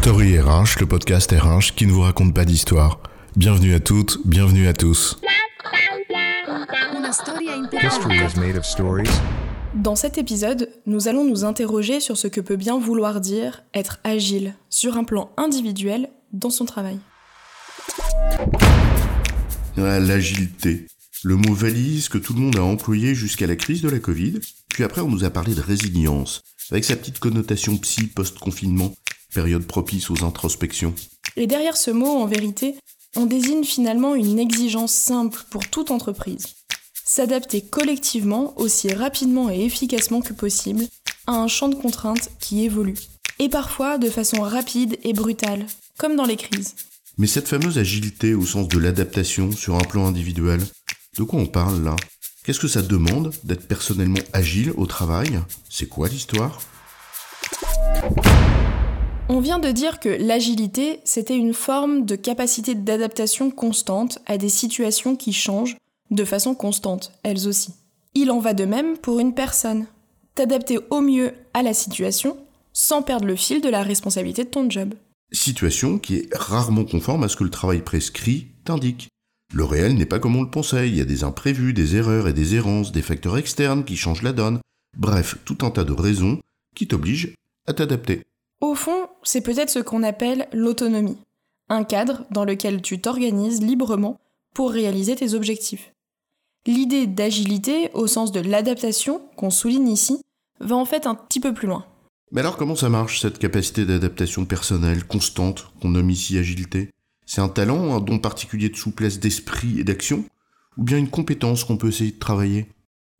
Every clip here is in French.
Story RH, le podcast RH qui ne vous raconte pas d'histoire. Bienvenue à toutes, bienvenue à tous. History is made of stories. Dans cet épisode, nous allons nous interroger sur ce que peut bien vouloir dire être agile sur un plan individuel dans son travail. Ah, L'agilité. Le mot valise que tout le monde a employé jusqu'à la crise de la Covid, puis après on nous a parlé de résilience, avec sa petite connotation psy post-confinement, période propice aux introspections. Et derrière ce mot, en vérité, on désigne finalement une exigence simple pour toute entreprise. S'adapter collectivement aussi rapidement et efficacement que possible à un champ de contraintes qui évolue. Et parfois de façon rapide et brutale, comme dans les crises. Mais cette fameuse agilité au sens de l'adaptation sur un plan individuel, de quoi on parle là? Qu'est-ce que ça demande d'être personnellement agile au travail? C'est quoi l'histoire? On vient de dire que l'agilité, c'était une forme de capacité d'adaptation constante à des situations qui changent de façon constante, elles aussi. Il en va de même pour une personne. T'adapter au mieux à la situation sans perdre le fil de la responsabilité de ton job. Situation qui est rarement conforme à ce que le travail prescrit t'indique. Le réel n'est pas comme on le pensait, il y a des imprévus, des erreurs et des errances, des facteurs externes qui changent la donne. Bref, tout un tas de raisons qui t'obligent à t'adapter. Au fond, c'est peut-être ce qu'on appelle l'autonomie. Un cadre dans lequel tu t'organises librement pour réaliser tes objectifs. L'idée d'agilité, au sens de l'adaptation qu'on souligne ici, va en fait un petit peu plus loin. Mais alors comment ça marche cette capacité d'adaptation personnelle constante qu'on nomme ici agilité? C'est un talent, un don particulier de souplesse d'esprit et d'action Ou bien une compétence qu'on peut essayer de travailler?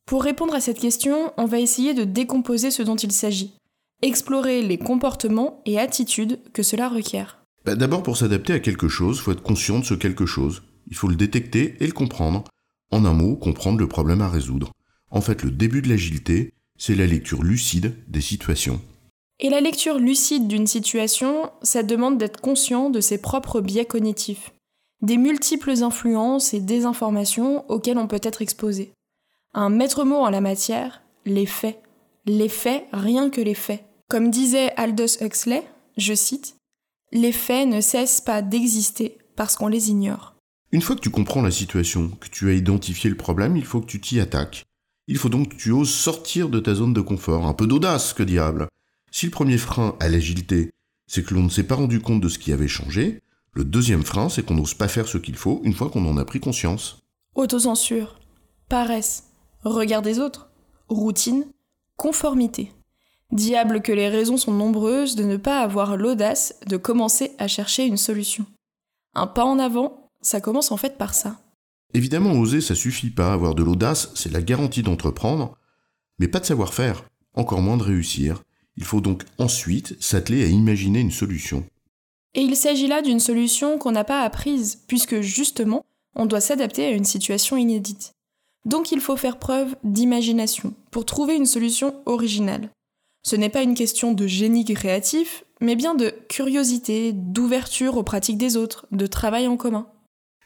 Pour répondre à cette question, on va essayer de décomposer ce dont il s'agit, explorer les comportements et attitudes que cela requiert. Bah, D'abord pour s'adapter à quelque chose, faut être conscient de ce quelque chose. Il faut le détecter et le comprendre. En un mot, comprendre le problème à résoudre. En fait, le début de l'agilité, c'est la lecture lucide des situations. Et la lecture lucide d'une situation, ça demande d'être conscient de ses propres biais cognitifs, des multiples influences et désinformations auxquelles on peut être exposé. Un maître mot en la matière, les faits. Les faits, rien que les faits. Comme disait Aldous Huxley, je cite, Les faits ne cessent pas d'exister parce qu'on les ignore. Une fois que tu comprends la situation, que tu as identifié le problème, il faut que tu t'y attaques. Il faut donc que tu oses sortir de ta zone de confort, un peu d'audace, que diable. Si le premier frein à l'agilité, c'est que l'on ne s'est pas rendu compte de ce qui avait changé, le deuxième frein, c'est qu'on n'ose pas faire ce qu'il faut une fois qu'on en a pris conscience. Autocensure, paresse, regard des autres, routine, conformité. Diable que les raisons sont nombreuses de ne pas avoir l'audace de commencer à chercher une solution. Un pas en avant, ça commence en fait par ça. Évidemment, oser, ça suffit pas. Avoir de l'audace, c'est la garantie d'entreprendre, mais pas de savoir-faire, encore moins de réussir. Il faut donc ensuite s'atteler à imaginer une solution. Et il s'agit là d'une solution qu'on n'a pas apprise, puisque justement, on doit s'adapter à une situation inédite. Donc il faut faire preuve d'imagination pour trouver une solution originale. Ce n'est pas une question de génie créatif, mais bien de curiosité, d'ouverture aux pratiques des autres, de travail en commun.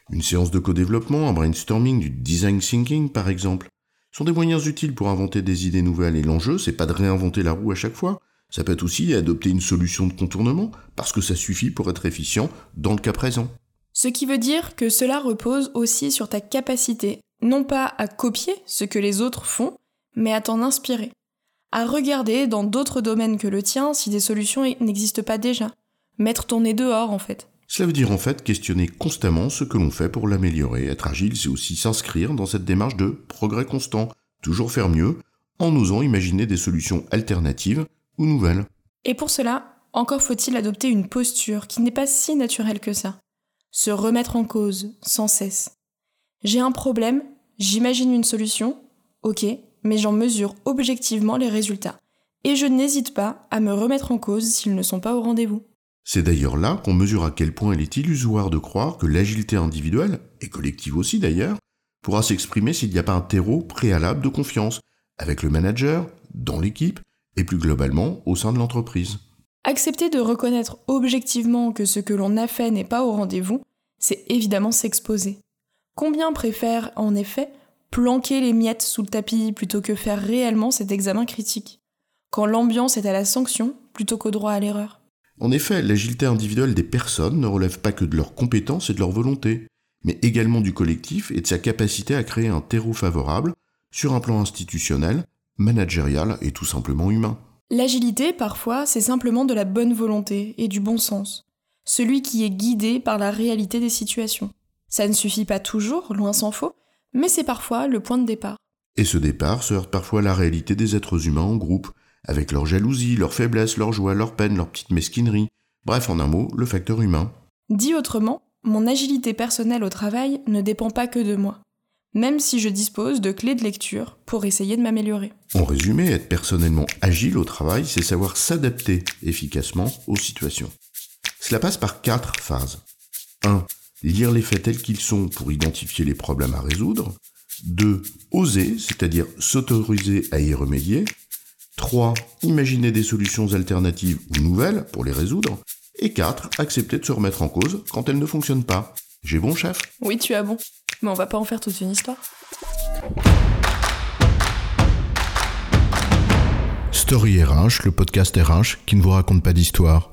Une séance de co-développement, un brainstorming, du design thinking par exemple, sont des moyens utiles pour inventer des idées nouvelles et l'enjeu, c'est pas de réinventer la roue à chaque fois, ça peut être aussi adopter une solution de contournement, parce que ça suffit pour être efficient dans le cas présent. Ce qui veut dire que cela repose aussi sur ta capacité, non pas à copier ce que les autres font, mais à t'en inspirer. À regarder dans d'autres domaines que le tien si des solutions n'existent pas déjà. Mettre ton nez dehors en fait. Cela veut dire en fait questionner constamment ce que l'on fait pour l'améliorer. Être agile, c'est aussi s'inscrire dans cette démarche de progrès constant, toujours faire mieux, en osant imaginer des solutions alternatives ou nouvelles. Et pour cela, encore faut-il adopter une posture qui n'est pas si naturelle que ça. Se remettre en cause sans cesse. J'ai un problème, j'imagine une solution, ok, mais j'en mesure objectivement les résultats. Et je n'hésite pas à me remettre en cause s'ils ne sont pas au rendez-vous. C'est d'ailleurs là qu'on mesure à quel point il est illusoire de croire que l'agilité individuelle, et collective aussi d'ailleurs, pourra s'exprimer s'il n'y a pas un terreau préalable de confiance, avec le manager, dans l'équipe, et plus globalement au sein de l'entreprise. Accepter de reconnaître objectivement que ce que l'on a fait n'est pas au rendez-vous, c'est évidemment s'exposer. Combien préfèrent, en effet, planquer les miettes sous le tapis plutôt que faire réellement cet examen critique Quand l'ambiance est à la sanction plutôt qu'au droit à l'erreur. En effet, l'agilité individuelle des personnes ne relève pas que de leurs compétences et de leur volonté, mais également du collectif et de sa capacité à créer un terreau favorable sur un plan institutionnel, managérial et tout simplement humain. L'agilité, parfois, c'est simplement de la bonne volonté et du bon sens, celui qui est guidé par la réalité des situations. Ça ne suffit pas toujours, loin s'en faut, mais c'est parfois le point de départ. Et ce départ se heurte parfois à la réalité des êtres humains en groupe, avec leur jalousie, leurs faiblesses, leurs joies, leurs peines, leurs petites mesquineries. Bref, en un mot, le facteur humain. Dit autrement, mon agilité personnelle au travail ne dépend pas que de moi, même si je dispose de clés de lecture pour essayer de m'améliorer. En résumé, être personnellement agile au travail, c'est savoir s'adapter efficacement aux situations. Cela passe par quatre phases. 1. Lire les faits tels qu'ils sont pour identifier les problèmes à résoudre. 2. Oser, c'est-à-dire s'autoriser à y remédier. 3. Imaginer des solutions alternatives ou nouvelles pour les résoudre. Et 4. Accepter de se remettre en cause quand elles ne fonctionnent pas. J'ai bon, chef? Oui, tu as bon. Mais on va pas en faire toute une histoire. Story RH, le podcast RH qui ne vous raconte pas d'histoire.